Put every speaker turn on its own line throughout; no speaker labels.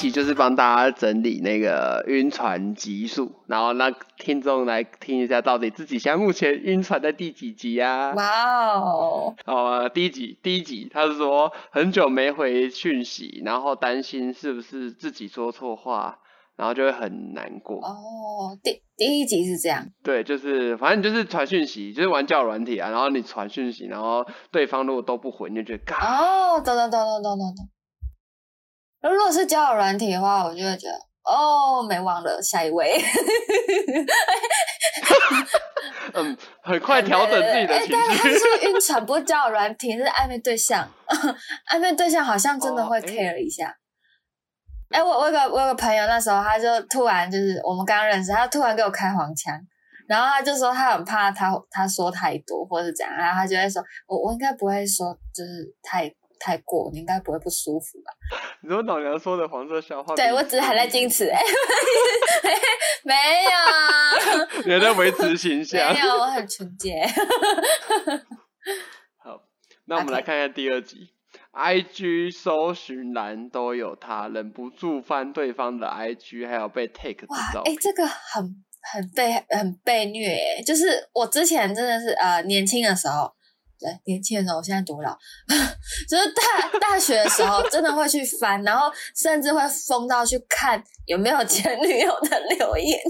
集就是帮大家整理那个晕船集数，然后让听众来听一下，到底自己现在目前晕船在第几集啊？
哇哦！
哦，第一集，第一集，他是说很久没回讯息，然后担心是不是自己说错话，然后就会很难过。
哦，第第一集是这样，
对，就是反正就是传讯息，就是玩交友软体啊，然后你传讯息，然后对方如果都不回，你就觉得嘎。
哦，懂懂懂懂懂懂懂。如果是交友软体的话，我就会觉得哦，没忘了下一位。
嗯，很快调整自己的情绪。
但是他是晕船不是交友软体，是暧昧对象。暧昧对象好像真的会 care 一下。哎，我我有个我有个朋友，那时候他就突然就是我们刚刚认识，他突然给我开黄腔，然后他就说他很怕他他说太多或是怎样，然后他就会说我我应该不会说就是太。太过，你应该不会不舒服吧？
你说老娘说的黄色笑话？
对我只是还在矜持，没有，
你还在维持形象？
没有，我很纯洁。
好，那我们来看一下第二集。I G 搜寻栏都有他，忍不住翻对方的 I G，还有被 take
哇，
哎，
这个很很被很被虐，就是我之前真的是呃年轻的时候。对，年轻的时候，我现在多老，就是大大学的时候，真的会去翻，然后甚至会疯到去看有没有前女友的留言。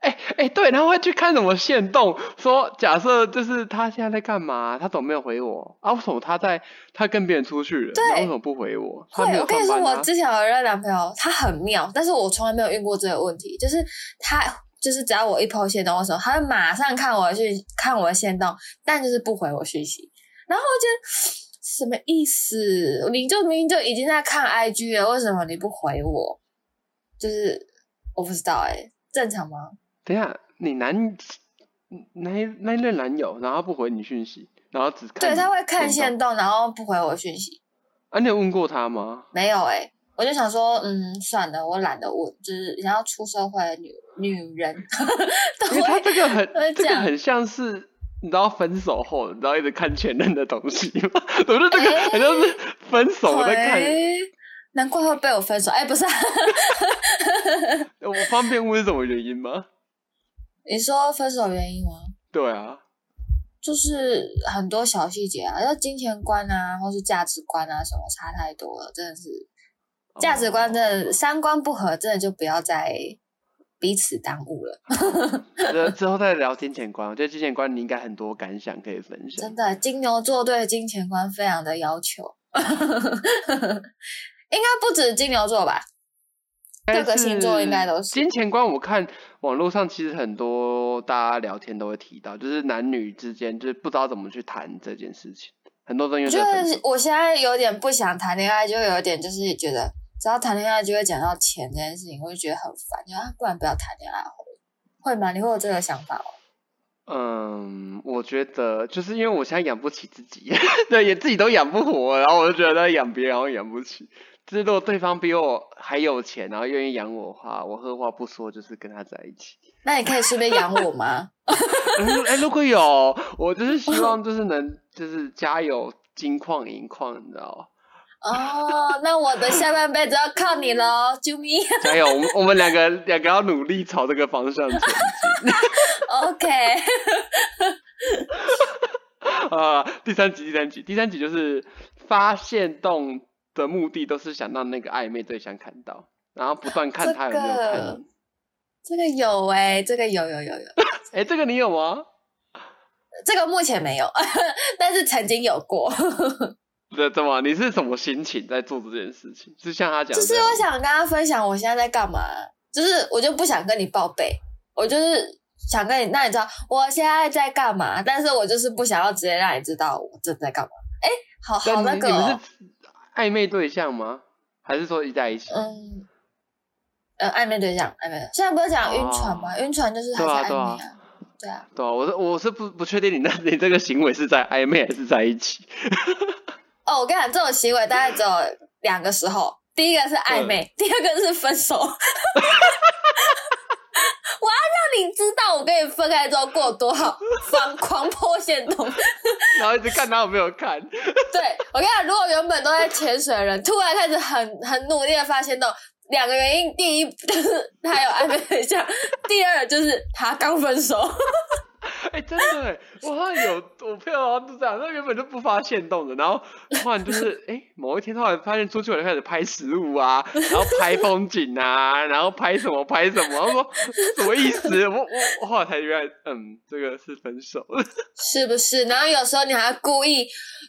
哎哎，对，然后会去看什么线动，说假设就是他现在在干嘛，他怎么没有回我？啊，为什么他在他跟别人出去了？
对，
为什么不回我？
会，我跟你说，我之前有一个男朋友，他很妙，但是我从来没有遇过这个问题，就是他。就是只要我一抛线动的时候，他会马上看我去看我的线动，但就是不回我讯息。然后我觉得什么意思？你就明明就已经在看 IG 了，为什么你不回我？就是我不知道哎，正常吗？
等下，你男那那任男友，然后不回你讯息，然后只看
对他会看线动，然后不回我讯息。
啊，你有问过他吗？
没有哎。我就想说，嗯，算了，我懒得问，就是想要出社会的女女人，
因为他这个很，这个很像是你知道分手后，你知道一直看前任的东西吗？我觉得这个很像是分手在看，
难怪会被我分手。哎，不是，
我方便问是什么原因吗？
你说分手原因吗？
对啊，
就是很多小细节啊，要金钱观啊，或是价值观啊，什么差太多了，真的是。价值观真的三观不合，真的就不要再彼此耽误了。
之之后再聊金钱观，我觉得金钱观你应该很多感想可以分享。
真的，金牛座对金钱观非常的要求，应该不止金牛座吧？各个星座应该都是
金钱观。我看网络上其实很多大家聊天都会提到，就是男女之间就是不知道怎么去谈这件事情，很多东西。
就是我现在有点不想谈恋爱，就有点就是觉得。只要谈恋爱就会讲到钱这件事情，我就觉得很烦。你啊，不然不要谈恋爱会吗？你会有这个想法吗？
嗯，我觉得就是因为我现在养不起自己，对，也自己都养不活，然后我就觉得养别人，然后养不起。就是如果对方比我还有钱，然后愿意养我的话，我二话不说就是跟他在一起。
那你可以顺便养我吗？
哎，如果有，我就是希望 就是能就是家有金矿银矿，你知道吗？
哦，那我的下半辈子要靠你喽，救命！
加油，我们我们两个两个要努力朝这个方向前进。
OK。
啊，第三集，第三集，第三集就是发现洞的目的都是想让那个暧昧对象看到，然后不断看他有没有看。
这个有哎，这个有有有有。
哎，这个你有吗？
这个目前没有，但是曾经有过。
对，怎么？你是什么心情在做这件事情？是像他讲，
就是我想跟他分享我现在在干嘛，就是我就不想跟你报备，我就是想跟你，那你知道我现在在干嘛？但是我就是不想要直接让你知道我正在干嘛。哎，好好那个，
你们是暧昧对象吗？还是说一在一起？
嗯，呃，暧昧对象，暧昧。现在不是讲晕船吗？晕船就是还是暧昧啊？对啊，
对啊，我是我是不不确定你那你这个行为是在暧昧还是在一起。
哦，我跟你讲，这种行为大概只有两个时候，第一个是暧昧，第二个是分手。我要让你知道我跟跟你分开之后过多好，狂狂破线洞。
然后一直看他有没有看。
对我跟你讲，如果原本都在潜水的人，突然开始很很努力的发现洞，两个原因，第一就是他有暧昧对象，第二就是他刚分手。
哎、真的哎，我好像有我朋友好像都这样，他原本就不发现动的，然后突然就是哎、某一天突然发现出去我就开始拍食物啊，然后拍风景啊，然后拍什么拍什么，然后说什么意思？我我我后来才原来，嗯，这个是分手。
是不是？然后有时候你还故意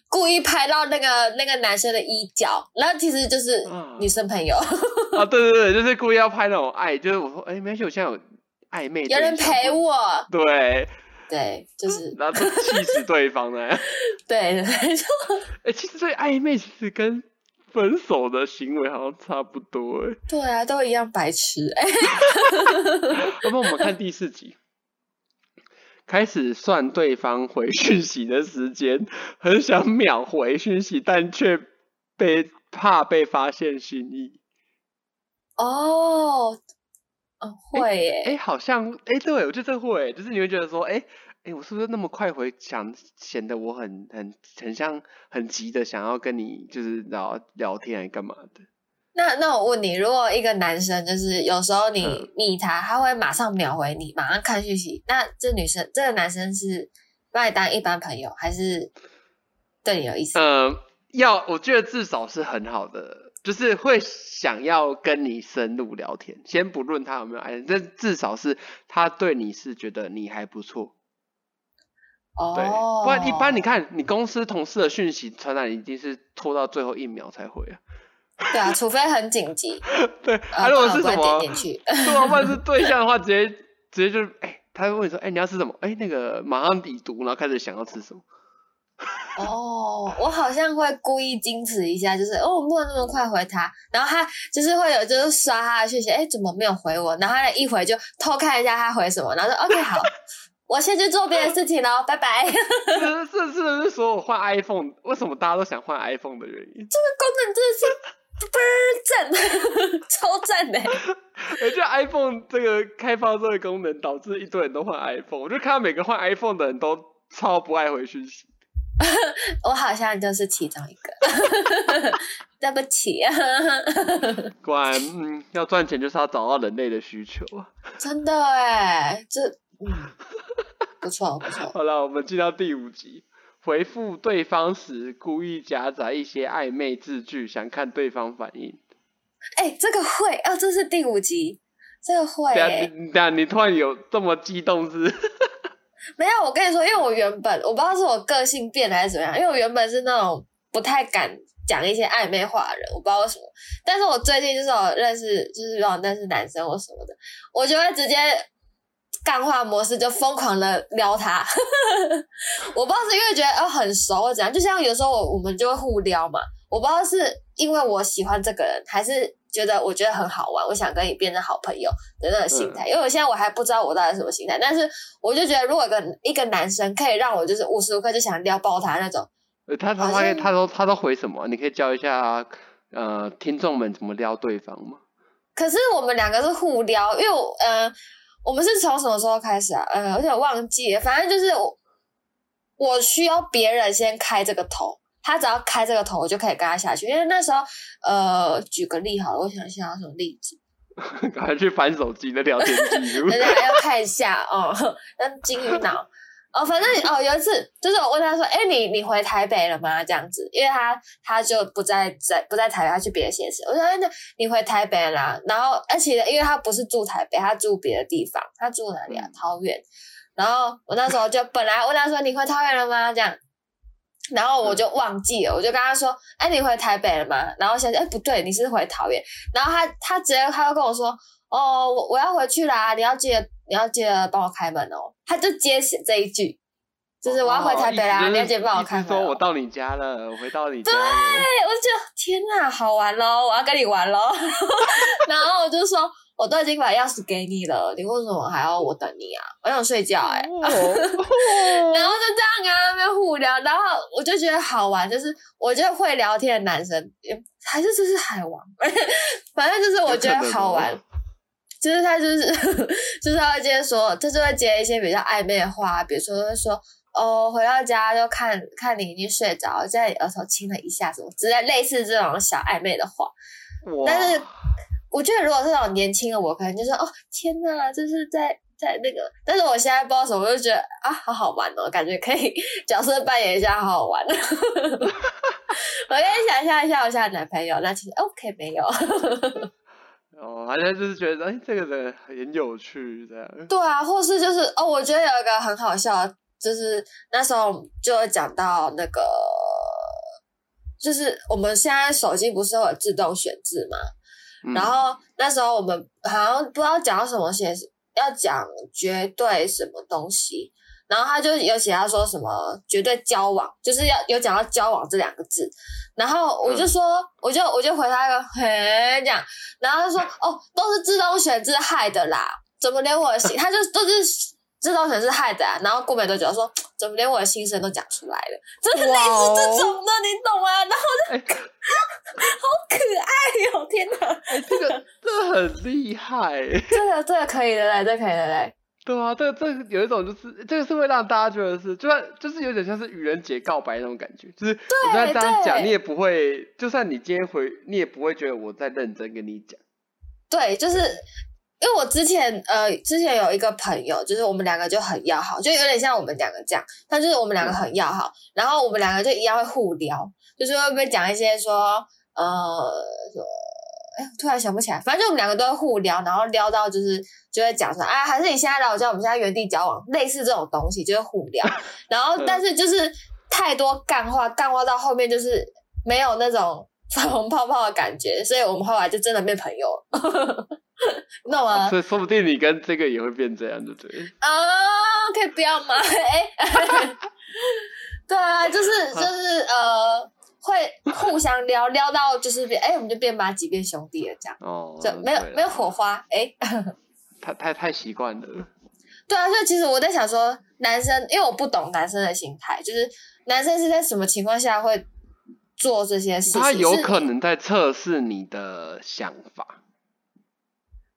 故意拍到那个那个男生的衣角，然后其实就是
啊
女生朋友，
啊，对对对，就是故意要拍那种爱，就是我说哎，没关系，我现在有暧昧，
有人陪。我，
对，
对，就是
然后就气死对方呢。
对，没错。
哎、其实这暧昧其实跟分手的行为好像差不多哎。
对啊，都一样白痴。哎、
要不我们看第四集，开始算对方回讯息的时间，很想秒回讯息，但却被怕被发现心意。
哦，哦，会耶。
哎、好像哎、对我觉得这会，就是你会觉得说，哎、哎、我是不是那么快回，想显得我很很很像很急的想要跟你就是聊聊天还干嘛的？
那那我问你，如果一个男生就是有时候你
嗯
密他，他会马上秒回你，马上看讯息，那这女生这个男生是把你当一般朋友，还是对你有意思？
呃，要我觉得至少是很好的，就是会想要跟你深入聊天。先不论他有没有爱，但至少是他对你是觉得你还不错。对，
哦，
不然一般你看你公司同事的讯息传来，一定是拖到最后一秒才回啊。
对啊，除非很紧急，
对，
呃
他、如果是什么
点进去。
对啊，不然是对象的话，直接直接就是哎、他会问你说，哎、你要吃什么？哎、那个马上已读，然后开始想要吃什么。
哦，我好像会故意矜持一下，就是哦，我不能那么快回他，然后他就是会有就是刷他的讯息，哎，怎么没有回我？然后他一回就偷看一下他回什么，然后说 OK 好，我先去做别的事情喽，拜拜。这个
这这这是所有换 iPhone 为什么大家都想换 iPhone 的原因。
这个功能真的是倍儿赞，超赞的。
我觉得 iPhone 这个开发这个功能，导致一堆人都换 iPhone。我就看到每个换 iPhone 的人都超不爱回讯息。
我好像就是其中一个，对不起，啊
果然，嗯，要赚钱就是要找到人类的需求。
真的哎，这嗯，不错不错。
好了，我们进到第五集，回复对方时故意夹杂一些暧昧字句，想看对方反应。
哎，这个会哦，这是第五集，这个会
等下
欸。
你等下你突然有这么激动是？
没有，我跟你说，因为我原本我不知道是我个性变还是怎么样，因为我原本是那种不太敢讲一些暧昧话的人，我不知道为什么。但是我最近就是有认识，就是有认识男生或什么的，我就会直接干话模式就疯狂的撩他。我不知道是因为觉得哦很熟或怎样，就像有时候我我们就会互撩嘛，我不知道是因为我喜欢这个人，还是觉得我觉得很好玩，我想跟你变成好朋友的那种心态。因为我现在我还不知道我到底什么心态，但是我就觉得如果一个一个男生可以让我就是无时无刻就想撩爆他那种，
呃他他他他都他都回什么？你可以教一下呃听众们怎么撩对方吗？
可是我们两个是互撩，因为我呃，我们是从什么时候开始啊？呃，有点忘记了，反正就是我我需要别人先开这个头，他只要开这个头，我就可以跟他下去。因为那时候呃，举个例好了，我想一下有什么例子，
赶快去翻手机的聊天记录
大。家要看一下哦，那金鱼脑。哦，反正哦，有一次就是我问他说：“哎，你你回台北了吗？”这样子，因为他他就不在在不在台北，他去别的县市。我说：“哎，那你回台北了啦？”然后，而且因为他不是住台北，他住别的地方，他住哪里啊？
嗯
桃园。然后我那时候就本来问他说：“你回桃园了吗？”这样，然后我就忘记了，我就跟他说：“哎，你回台北了吗？”然后想想，哎，不对，你是回桃园。然后他他直接他就跟我说：“哦，我我要回去啦，你要记得你要记得帮我开门哦。”他就接写这一句，就是我要回台北啦，
哦
你要记得帮我开门、哦。
说我到你家了，我回到你家了。
对，我就天哪，好玩喽，我要跟你玩喽。然后我就说，我都已经把钥匙给你了，你为什么还要我等你啊？我想睡觉哎、
哦
然后就这样跟他们互聊，然后我就觉得好玩，就是我觉得会聊天的男生，也还是这是海王，反正就是我觉得好玩。就是他就是 就是他会接说，他就会接一些比较暧昧的话，比如说会说哦，回到家就看看你已经睡着，在你额头亲了一下，什么之类类似这种小暧昧的话。但是我觉得如果是那种年轻的我，可能就说哦天哪，就是在在那个，但是我现在不知道什么，我就觉得啊好好玩哦，感觉可以 角色扮演一下，好好玩。我跟你想象一下，我现在男朋友，那其实 OK 没有。
哦，好像就是觉得哎，这个人很有趣这样。
对啊，或是就是哦，我觉得有一个很好笑，就是那时候就会讲到那个，就是我们现在手机不是会有自动选字嘛，
嗯。
然后那时候我们好像不知道讲到什么写，要讲绝对什么东西，然后他就有写他说什么绝对交往，就是要有讲到交往这两个字，然后我就说，我就我就回他一个嘿这样，然后他说哦，都是自动选字害的啦，怎么连我的心，他就都是自动选字害的、啊，然后过没多久说怎么连我的心声都讲出来了，就是类似这种的，你懂吗？然后
就
好可爱哟、天哪！
哎，这个 这个很厉害。
这个这个可以的嘞，这个可以的嘞。
对啊，这个这个有一种就是这个是会让大家觉得是，就算就是有点像是愚人节告白那种感觉，就是我在这样讲，你也不会，就算你今天回，你也不会觉得我在认真跟你讲。
对，就是因为我之前呃，之前有一个朋友，就是我们两个就很要好，就有点像我们两个这样，但就是我们两个很要好，然后我们两个就一样会互聊，就是会不会讲一些说呃说。哎，突然想不起来，反正就我们两个都会互聊，然后撩到就是就会讲说，啊，还是你现在来我家，我们现在原地交往，类似这种东西就是互聊，然后但是就是太多干话，干话到后面就是没有那种 粉红泡泡的感觉，所以我们后来就真的变朋友了，你懂吗？
所以说不定你跟这个也会变这样，对不对？
啊，可以不要吗？哎、对啊，就是 就是呃，会互相撩撩到就是变，哎、我们就变妈几变兄弟了，这样
哦，
就没有没有火，花，哎、
太太太习惯了。
对啊，所以其实我在想说，男生因为我不懂男生的心态，就是男生是在什么情况下会做这些事情？
他有可能在测试你的想法，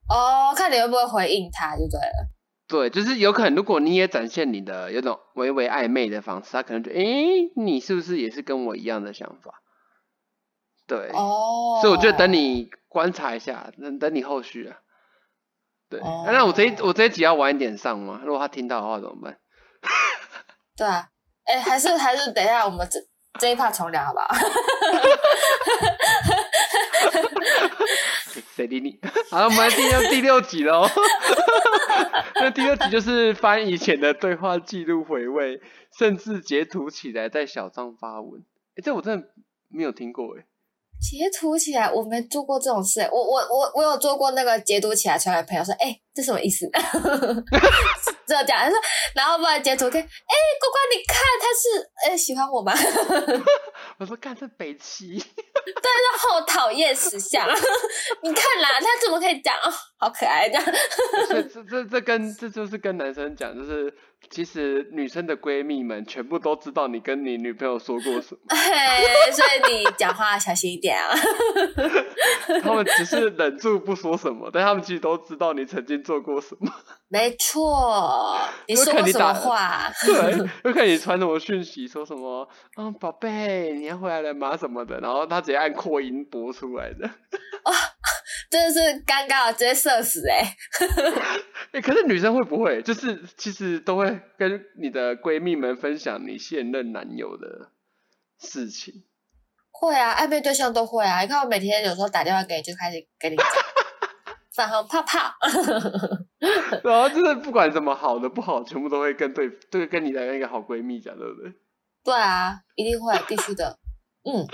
哦，看你会不会回应他就对了。
对，就是有可能，如果你也展现你的有种微微暧昧的方式，他可能觉得，诶，你是不是也是跟我一样的想法？对，
哦，
所以我觉得等你观察一下，等等你后续啊。对，
哦
那我这一我这一集要晚一点上吗？如果他听到的话怎么办？
对啊，哎，还是还是等一下我们这这一 part 重聊好不好？
谁理你？好，我们来进入第六集喽。那第六集就是翻以前的对话记录回味，甚至截图起来在小账发文。哎、这我真的没有听过哎。
截图起来，我没做过这种事。我我我我有做过那个截图起来传给朋友说，哎、这什么意思？这样讲，他说，然后不然截图看，哎、呱呱，你看他是哎、喜欢我吗？
我说看这北齐，
好讨厌识相，你看啦，他怎么可以讲哦，好可爱这样。
这这这跟这就是跟男生讲，就是其实女生的闺蜜们全部都知道你跟你女朋友说过什么，
嘿，所以你讲话小心一点啊。
他们只是忍住不说什么，但他们其实都知道你曾经做过什么。
没错，你说过什么话？
对，又看你传什么讯息，说什么“嗯，宝贝，你要回来了吗？”什么的，然后他直接按扩音播出来的。
真的是尴尬，直接射死哎、
哎、可是女生会不会就是其实都会跟你的闺蜜们分享你现任男友的事情？
会啊，暧昧对象都会啊。你看我每天有时候打电话给你，就开始跟你讲 粉红泡泡。
然后就是不管怎么好的不好，全部都会跟对对跟你的那个好闺蜜讲，对不对？
对啊，一定会，必须的。嗯，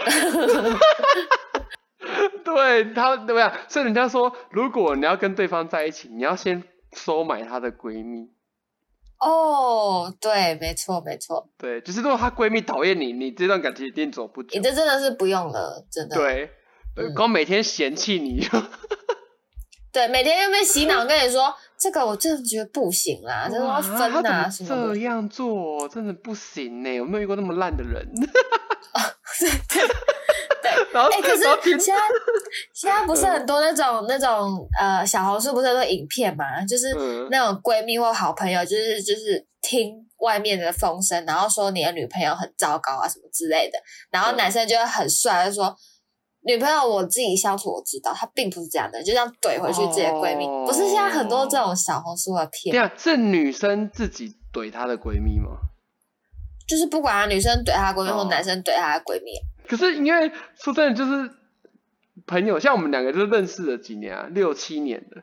对他对不对？所以人家说，如果你要跟对方在一起，你要先收买她的闺蜜。
哦，对，没错，没错，
对，就是如果她闺蜜讨厌你，你这段感情一定走不久
你。这真的是不用了，真的。
对，对
嗯
光每天嫌弃你就，
对，每天又被洗脑，跟你说这个我真的觉得不行啦，真的要分啊
怎么
什么的
这。样做真的不行呢？有没有遇过那么烂的人？然后
哎、可是现在 现在不是很多那种那种呃小红书不是很多影片嘛，就是
嗯
那种闺蜜或好朋友，就是就是听外面的风声，然后说你的女朋友很糟糕啊什么之类的，然后
嗯
男生就会很帅，就说女朋友我自己相处我知道，她并不是这样的，就这样怼回去自己的闺蜜。
哦
不是现在很多这种小红书的片
对，啊，是女生自己怼她的闺蜜吗？
就是不管啊女生怼她闺蜜或
哦
男生怼她的闺蜜，
可是因为说真的，就是朋友，像我们两个就认识了几年啊，六七年的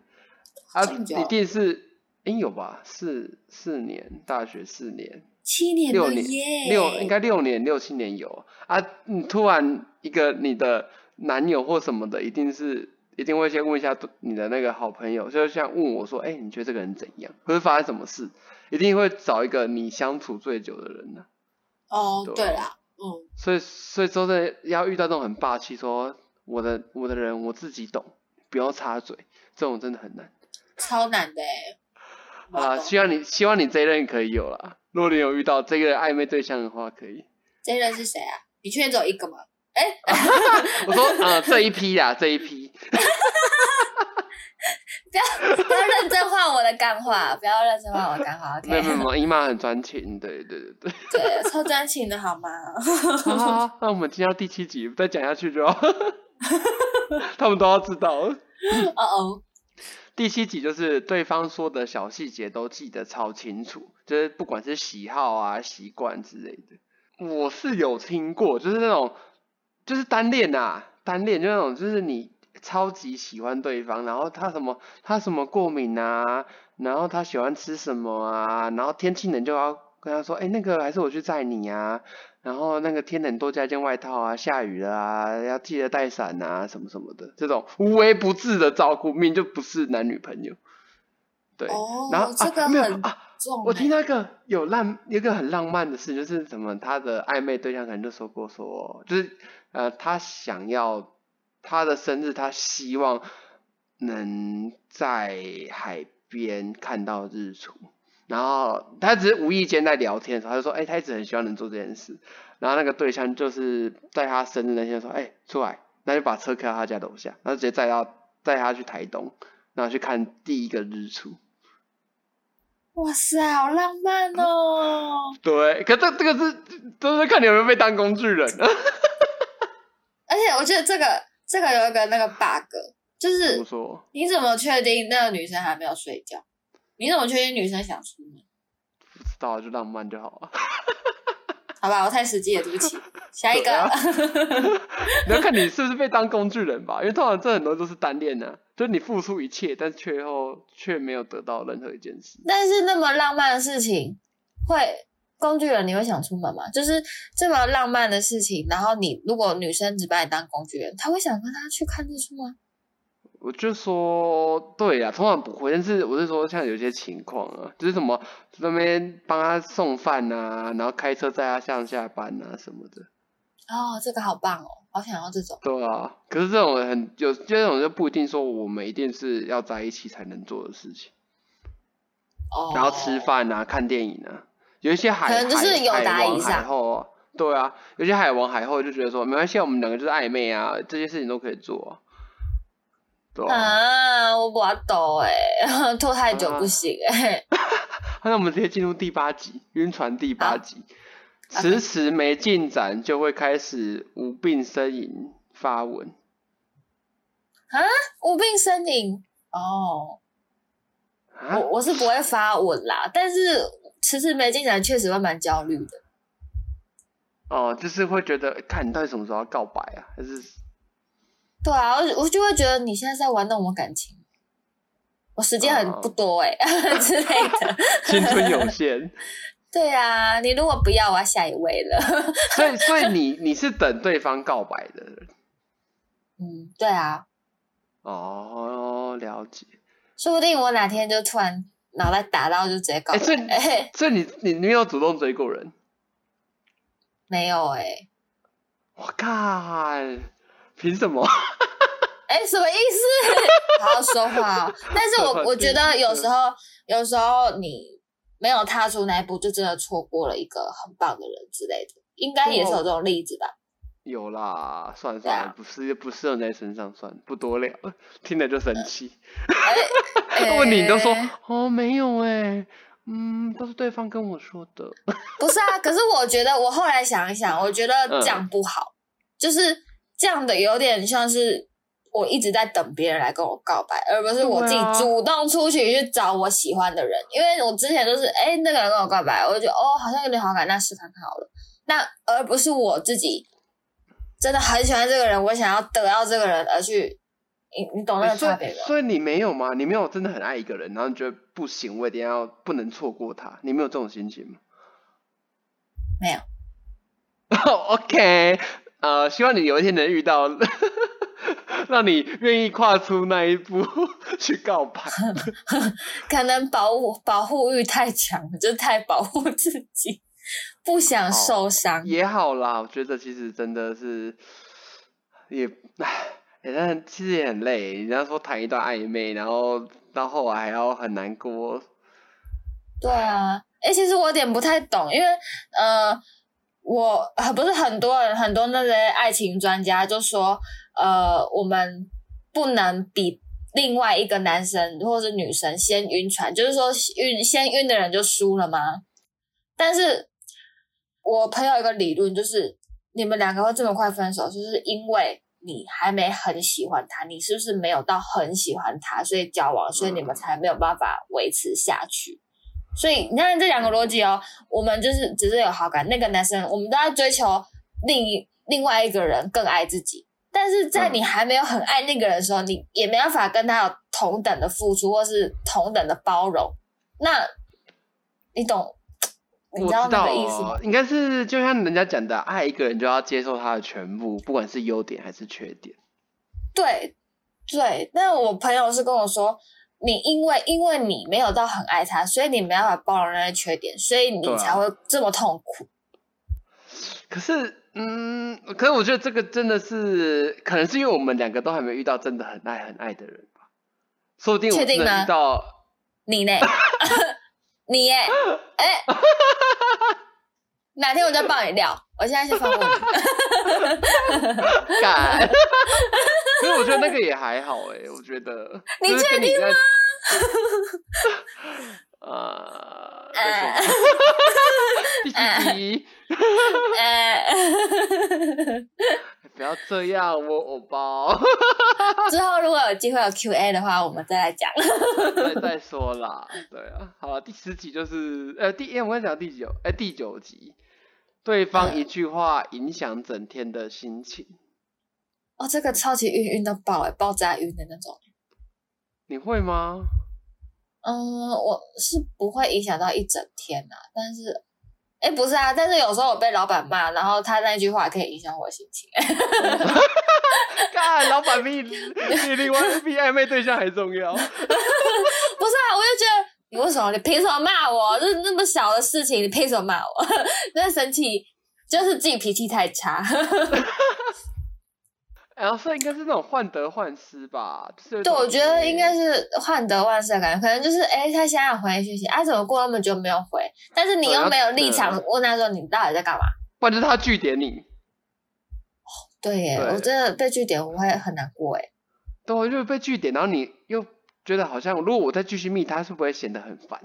啊，一定是诶有吧？四四年，大学四年，
七年
六年，六应该六年六七年有啊。你突然一个你的男友或什么的，一定是一定会先问一下你的那个好朋友，就像问我说，哎、你觉得这个人怎样？或者发生什么事？一定会找一个你相处最久的人呢、
哦，
对
对啦，嗯。
所以，所以说真的要遇到这种很霸气，说我的我的人我自己懂，不要插嘴，这种真的很难。
超难的哎。
啊，希望你希望你这一任可以有啦。如果你有遇到这个暧昧对象的话，可以。
这一任是谁啊？你确定只有一个吗？哎、
我说，呃，这一批呀，这一批，
不要 不要认真画我的干话，不要认真画我的干话
没有没有姨妈很专情，对对对对。
对，超专情的好吗？
好，那我们今天到第七集，再讲下去就好，他们都要知道。
哦哦，
第七集就是对方说的小细节都记得超清楚，就是不管是喜好啊、习惯之类的，我是有听过，就是那种就是单恋啊，单恋就那种就是你超级喜欢对方，然后他什么他什么过敏啊，然后他喜欢吃什么啊，然后天气冷就要跟他说，哎、那个还是我去载你啊，然后那个天冷多加一件外套啊，下雨了啊，要记得带伞啊，什么什么的，这种无微不至的照顾，明明就不是男女朋友。对，
哦
然后
这个
啊、没有
很
啊，我听到一个有浪一个很浪漫的事，就是什么他的暧昧对象可能就说过说，就是呃他想要他的生日，他希望能在海边看到日出。然后他只是无意间在聊天的时候，他就说：“哎、他一直很希望能做这件事。”然后那个对象就是在他生日那天说：“哎、出来！”那就把车开到他家楼下，然后直接载到载他去台东，然后去看第一个日出。
哇塞，好浪漫哦！
对，可这这个是都是看你有没有被当工具人。
而且我觉得这个这个有一个那个 bug，就是？你怎么确定那个女生还没有睡觉？你怎么确定女生想出门？
不知道就浪漫就好了。
好吧，我太实际了，对不起。下一个，
你要看你是不是被当工具人吧，因为通常这很多都是单恋的、就是你付出一切，但却后却没有得到任何一件事。
但是那么浪漫的事情，会工具人你会想出门吗？就是这么浪漫的事情，然后你如果女生只把你当工具人，她会想跟他去看日出吗？
我就说，对呀，通常不会，但是我是说，像有些情况啊，就是什么那边帮他送饭啊，然后开车载他上下班啊什么的，
哦，这个好棒哦，好想要这种。
对啊。可是这种很有，这种就不一定说我们一定是要在一起才能做的事情。
哦，
然后吃饭啊、看电影啊，有一些海
可能就是
海
友达
海王海
以上
后啊，对啊，有些海王海后就觉得说没关系，我们两个就是暧昧啊，这些事情都可以做啊，对啊。
啊，我不要抖哎，拖太久不行哎、
那我们直接进入第八集，晕船第八集，迟迟没进展就会开始无病呻吟发文，啊
无病呻吟？哦，
啊？
我我是不会发文啦，但是迟迟没进展，确实会蛮焦虑的。
哦，就是会觉得，看你到底什么时候要告白啊？还是
对啊，我我就会觉得你现在在玩弄我感情，我时间很不多哎、之类的。
青春有限？
对啊，你如果不要，我要下一位了。
所以，所以你你是等对方告白的人
嗯，对啊，
哦，了解。
说不定我哪天就突然脑袋打到就直接告白。
哎、所以
哎
所以你你你没有主动追过人？
没有哎、
我看，凭什么？
哎、什么意思？好好说话、哦。但是我我觉得有时候，有时候你没有踏出那一步，就真的错过了一个很棒的人之类的，应该也是有这种例子吧？
有啦，算了算了，
啊
不是不适用在身上，算了，不多聊了，听了就生气。
哎
问你，你都说
哎
哦没有哎，嗯，都是对方跟我说的。
不是啊，可是我觉得我后来想一想，我觉得
嗯
这样不好，就是这样的有点像是我一直在等别人来跟我告白，而不是我自己主动出去去找我喜欢的人。因为我之前都是哎、那个人跟我告白，我就觉得哦好像有点好感，那试看看好了。那而不是我自己真的很喜欢这个人，我想要得到这个人而去，你你懂那个差别吗？
所以你没有吗？你没有真的很爱一个人，然后你觉得不行，我一定要不能错过他，你没有这种心情吗
没有。
OK，呃，希望你有一天能遇到，让你愿意跨出那一步 去告白。
可能保护保护欲太强了，就是太保护自己，不想受伤。
也好啦，我觉得其实真的是也，唉，欸但其实也很累。人家说谈一段暧昧，然后到后来还要很难过，
对啊，哎、其实我有点不太懂，因为呃，我呃不是很多人，很多那些爱情专家就说，呃，我们不能比另外一个男生或者是女生先晕船，就是说晕先晕的人就输了吗？但是我朋友有一个理论，就是你们两个会这么快分手，就是因为你还没很喜欢他，你是不是没有到很喜欢他，所以交往，所以你们才没有办法维持下去。所以你看这两个逻辑哦，我们就是只是有好感，那个男生我们都在追求另一另外一个人更爱自己，但是在你还没有很爱那个人的时候，你也没办法跟他有同等的付出或是同等的包容。那你懂？你
我
知道
哦？应该是就像人家讲的，爱一个人就要接受他的全部，不管是优点还是缺点。
对对，那我朋友是跟我说，你因为因为你没有到很爱他，所以你没办法包容那些缺点，所以你才会这么痛苦。
可是，嗯，可是我觉得这个真的是，可能是因为我们两个都还没遇到真的很爱很爱的人吧。说不定我遇到，
你呢？你耶？哎、哪天我再爆你料？我现在先放过你。
敢。可是我觉得那个也还好哎、我觉得。
你确定
在？呃，再
哎
说吧第几集？
哎、
不要这样，我偶包。
之后如果有机会有 Q&A 的话，我们再来讲。
再再说啦，对啊，好了，第十集就是呃第，哎、我跟你讲第九，哎、第九集，对方
嗯
一句话影响整天的心情，
哦，这个超级晕晕到爆哎，爆炸晕的那种。
你会吗？
嗯，我是不会影响到一整天啊，但是，哎，不是啊，但是有时候我被老板骂，然后他那句话可以影响我心情。
干，老板比你比另外比暧昧对象还重要。
不是啊，我就觉得你为什么你凭什么骂我？就是那么小的事情，你凭什么骂我？那生气就是自己脾气太差。
然后所以应该是那种患得患失吧，就是
对，我觉得应该是患得患失的感觉，可能就是哎，他现在要回讯息，啊，怎么过那么久没有回？但是你又没有立场问他说你到底在干嘛？
不然就是他拒点你，
对耶，
对
我真的被拒点，我会很难过哎。
对，就是被拒点，然后你又觉得好像如果我再继续密他，是不是会显得很烦？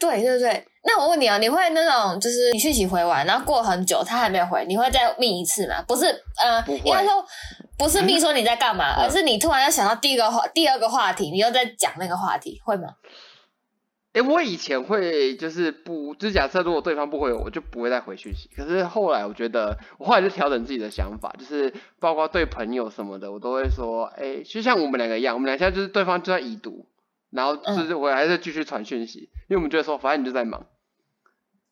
对对对，那我问你哦，你会那种就是你讯息回完，然后过很久他还没有回，你会再密一次吗？不是，呃，应该说不是密说你在干嘛，
嗯
而是你突然要想到第一个话、第二个话题，你又在讲那个话题，会吗？
哎、我以前会就是不，就是假设如果对方不回我，我就不会再回讯息。可是后来我觉得，我后来就调整自己的想法，就是包括对朋友什么的，我都会说，哎、就像我们两个一样，我们俩现在就是对方就在已读，然后就是我还是继续传讯息，因为我们觉得说，反正你就在忙。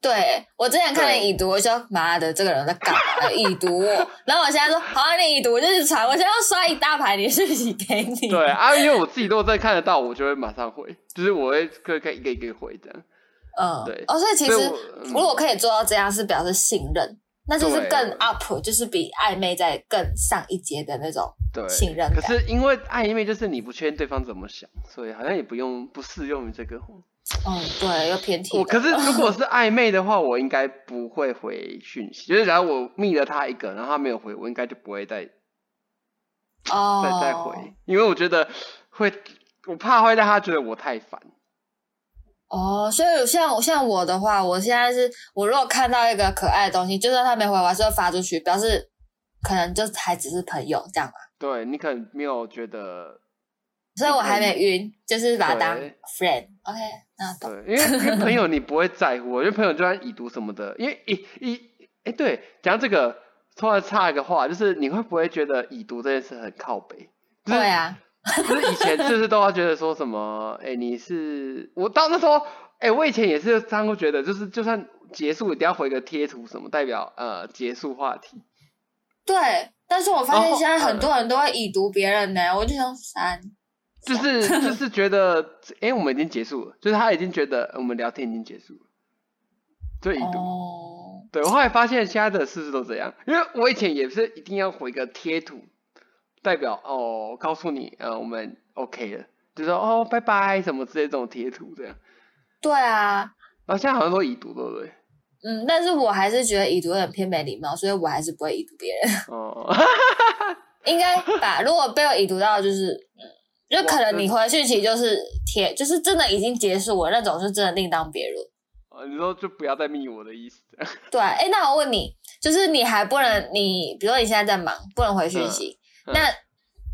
对我之前看
对
你已读，我就说妈的，这个人在干嘛？已读我，然后我现在说好啊，你已读，我就一直传，我现在要刷一大排你的讯息给你。
对啊，因为我自己如果再看得到，我就会马上回，就是我会可以可以一个一个回这样。
嗯，
对
哦，所以其实如果可以做到这样，是表示信任，那就是更 up，就是比暧昧在更上一阶的那种
对，
信任感。
可是因为暧昧就是你不确定对方怎么想，所以好像也不用不适用于这个。
嗯，对，又偏题。
我可是如果 是暧昧的话，我应该不会回讯息。就是假如我密了他一个，然后他没有回，我应该就不会再
哦，
再再回，因为我觉得会，我怕会让他觉得我太烦。
哦，所以像像我的话，我现在是我如果看到一个可爱的东西，就算他没回，我还是会发出去，表示可能就还只是朋友这样嘛。
对你可能没有觉得，
所以我还没晕，就是把它当 friend。OK，那懂。
对，因为 因为朋友你不会在乎，因为朋友就算已读什么的，因为已已哎对，讲到这个，突然插一个话，就是你会不会觉得已读这件事很靠北？就是
会啊，
就是以前就是都要觉得说什么，哎、你是我到那时候，哎、我以前也是这样会觉得，就是就算结束一定要回个贴图什么，代表呃结束话题。
对。但是我发现现在很多人都会已读别人呢，我就想删。
就是就是觉得，哎、我们已经结束了，就是他已经觉得我们聊天已经结束了，就已读。
哦，
对我后来发现现在的事实都这样？因为我以前也是一定要回个贴图，代表哦告诉你呃我们 OK 了，就说哦拜拜什么之类这种贴图这样。
对啊，
然后现在好像都已读，对不对？
嗯，但是我还是觉得已读有点偏没礼貌，所以我还是不会已读别人。
哦，
应该吧？如果被我已读到，就是，嗯，就可能你回讯息就是贴，就是真的已经结束了那种，是真的另当别论。
哦你说就不要再密我的意思。
对，哎，那我问你，就是你还不能，你比如说你现在在忙，不能回讯息，
嗯
那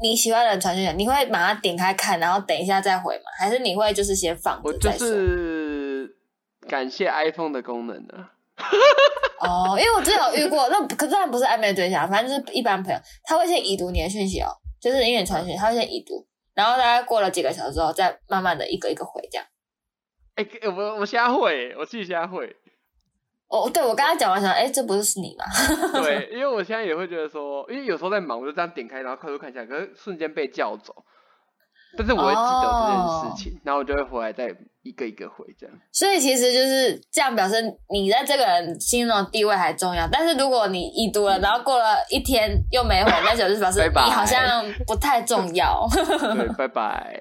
你喜欢的人传讯息，你会把它点开看，然后等一下再回吗？还是你会就是先放着再说？
是感谢 iPhone 的功能啊。
哦，因为我之前有遇过，那可是那不是暧昧对象，反正就是一般朋友，他会先已读你的讯息哦，就是因为你传讯息，他会先已读，然后大概过了几个小时之后，再慢慢的一个一个回这样。
哎、我我现在会，我自己现在会。
哦，对我刚刚讲完想，哎，这不是你吗？
对，因为我现在也会觉得说，因为有时候在忙，我就这样点开，然后快速看一下，可是瞬间被叫走。但是我会记得这件事情，然后我就会回来再一个一个回这样。
所以其实就是这样，表示你在这个人心中的地位还重要。但是如果你已读了，然后过了一天又没回，那就是表示你好像不太重要。
对，拜拜。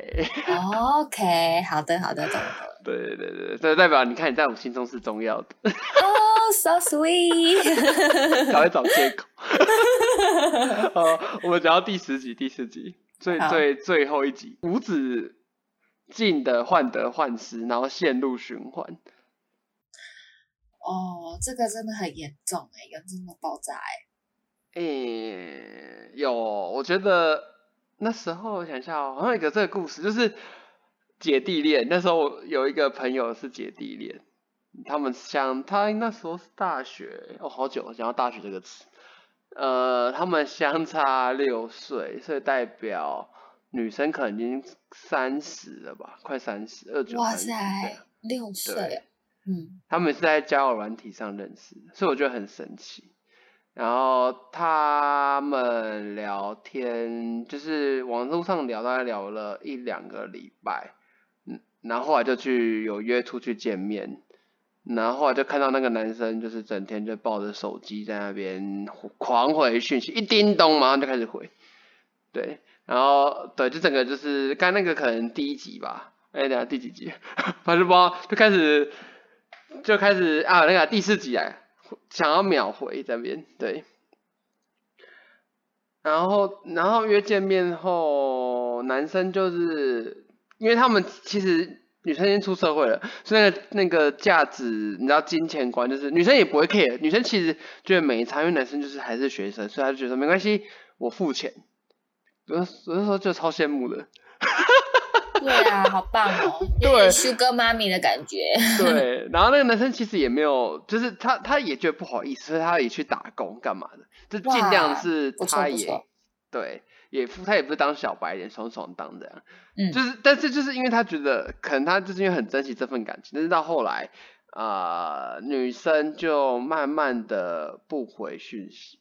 OK，好的，好的，懂了。
对对对对，这代表你看你在我心中是重要的，
哦、s o sweet。
才会找借口。好，我们讲到第十集，第十集最最最后一集，无止境的患得患失，然后陷入循环。
哦，这个真的很严重哎，严重的爆炸哎。
诶、有，我觉得那时候我想一下哦，好像有一个这个故事，就是姐弟恋。那时候我有一个朋友是姐弟恋，他们相他那时候是大学，哦，好久了讲到大学这个词。呃，他们相差六岁，所以代表女生可能已经三十了吧，快三十，二九
哇。塞，六岁，嗯，
他们是在交友软体上认识的，所以我觉得很神奇。然后他们聊天，就是网络上聊，大概聊了一两个礼拜，嗯，然后后来就去有约出去见面，然后后来就看到那个男生就是整天就抱着手机在那边狂回讯息，一叮咚马上就开始回，对，然后对，就整个就是刚那个可能第一集吧，哎，等下第几集？反正不知道，就开始就开始啊，那个第四集啊，想要秒回这边，对。然后，然后约见面后，男生就是因为他们其实女生已经出社会了，所以那个那个价值，你知道金钱观就是女生也不会 care，女生其实觉得没差，因为男生就是还是学生，所以他就觉得没关系，我付钱。我我那时候就超羡慕的，
对啊，好棒哦，
对
Sugar Mommy 的感觉。
对，然后那个男生其实也没有，就是他他也觉得不好意思，所以他也去打工干嘛的，就尽量是他也对，也不他也不是当小白脸，爽爽当这样，
嗯
就是但是就是因为他觉得可能他就是因为很珍惜这份感情，但是到后来啊、呃女生就慢慢的不回讯息，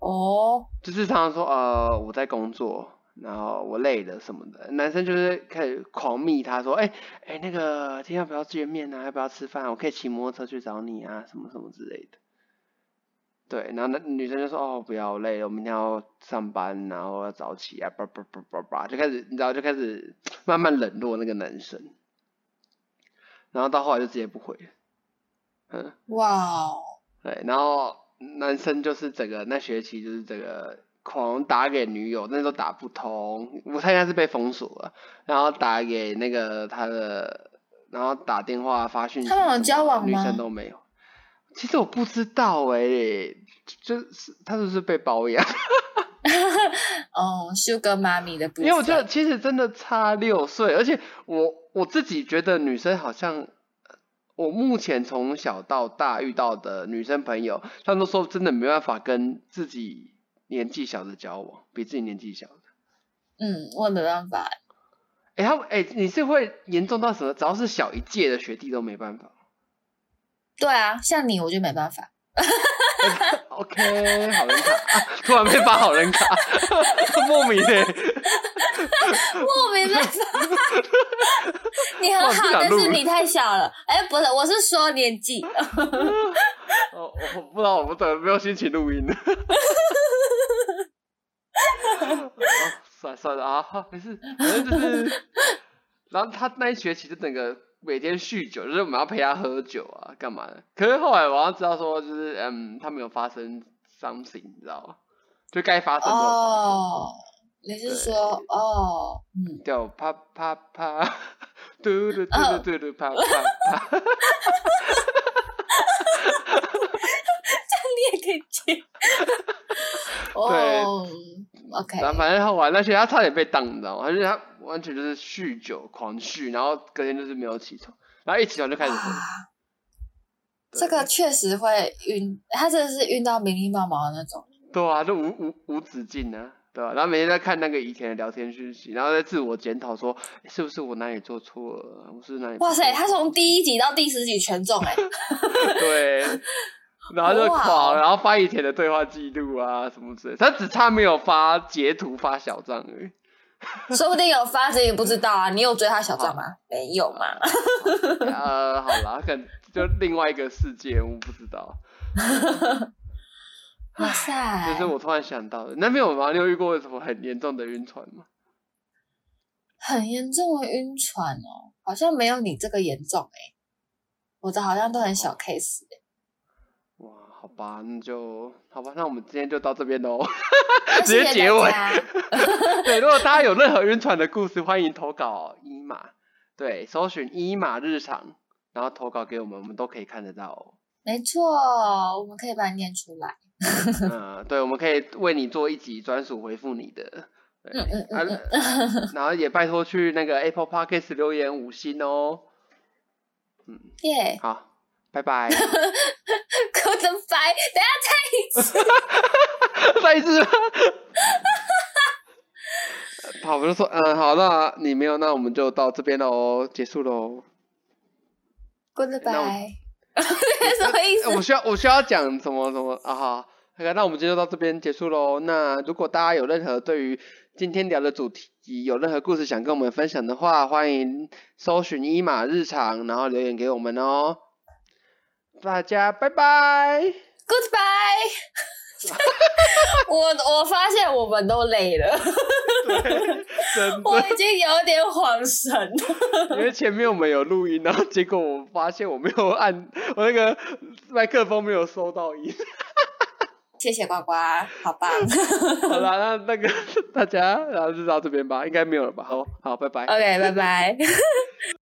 哦，
就是常常说呃我在工作。然后我累了什么的，男生就是开始狂密他说，哎、哎、那个今天要不要见面啊？要不要吃饭？我可以骑摩托车去找你啊，什么什么之类的。对，然后那女生就说哦不要我累了，我明天要上班，然后要早起啊，叭叭叭叭叭，就开始你知道就开始 慢慢冷落那个男生。然后到后来就直接不回了。嗯，
哇哦，
对，然后男生就是整个那学期就是整个狂打给女友，那时候打不通，我猜应该是被封锁了，然后打给那个他的，然后打电话发讯息
他们有交往吗女
生都没有。其实我不知道哎、就是他是不是被包养？
哦，Sugar 妈咪的部分，
因为我觉得其实真的差六岁，而且我我自己觉得女生好像，我目前从小到大遇到的女生朋友，她们都说真的没办法跟自己年纪小的交往，比自己年纪小的。
嗯，我也没办法，
哎、他们哎、你是会严重到什么？只要是小一届的学弟都没办法。
对啊，像你我就没办法，
OK，好人卡、啊，突然被发好人卡，莫名的、
莫名的发，你很好，但是你太小了，哎，不是，我是说年纪，
哦，我不知道，我不懂，没有心情录音了。哦，算了算了啊，好没事，反正就是，然后他那一学期就整个每天酗酒，就是我们要陪他喝酒啊，干嘛的？可是后来我要知道说，就是嗯，他没有发生 something，你知道吗？就该发生的。
哦，你是说哦，嗯，
叫啪啪啪，嘟嘟嘟
哦
嘟嘟嘟啪啪啪。
你也可以接，哦，OK，
然后反正他玩那些，他差点被当，你知道吗？他就是他完全就是酗酒狂酗，然后隔天就是没有起床，然后一起床就开始喝。
这个确实会晕，他真的是晕到迷迷毛毛的那种。
对啊，就无无无止境啊，对吧、然后每天在看那个以前的聊天讯息，然后在自我检讨说，是不是我哪里做错了？我是是哪里？
哇塞，他从第一集到第十集全中哎、
对，然后就
哇
狂，
哦
然后发以前的对话记录啊什么之类，他只差没有发截图发小账而已。
说不定有发生也不知道啊。你有追他小账吗？没有嘛。
呃，好啦，可能就另外一个世界，我不知道。
哇塞，
这是我突然想到的。那边有吗？你有遇过什么很严重的晕船吗？
很严重的晕船哦，好像没有你这个严重哎、我的好像都很小 case
好吧，那就好吧，那我们今天就到这边喽。
那
直接结尾 对，如果大家有任何晕船的故事，欢迎投稿伊玛，对，搜寻伊玛日常，然后投稿给我们，我们都可以看得到、哦。
没错，我们可以把它念出来。
嗯，对，我们可以为你做一集专属回复你的。对
嗯嗯嗯
啊，然后也拜托去那个 Apple Podcast 留言五星哦。
嗯耶、
好，拜拜。
Goodbye，等一下再一次。
再一次。好，我就说，嗯，好，那你没有，那我们就到这边喽，结束喽。
Goodbye，什么意思？
我需要，我需要讲什么什么啊？好，那我们今天就到这边结束喽。那如果大家有任何对于今天聊的主题有任何故事想跟我们分享的话，欢迎搜寻伊玛日常，然后留言给我们哦。大家拜拜。
Goodbye。我我发现我们都累了，
真
我，已经有点恍神了。
因为前面我们有录音，然后结果我发现我没有按我那个麦克风没有收到音。
谢谢呱呱，好棒。
好啦，那那个大家，然后就到这边吧，应该没有了吧？好，好，拜拜。
OK，拜拜。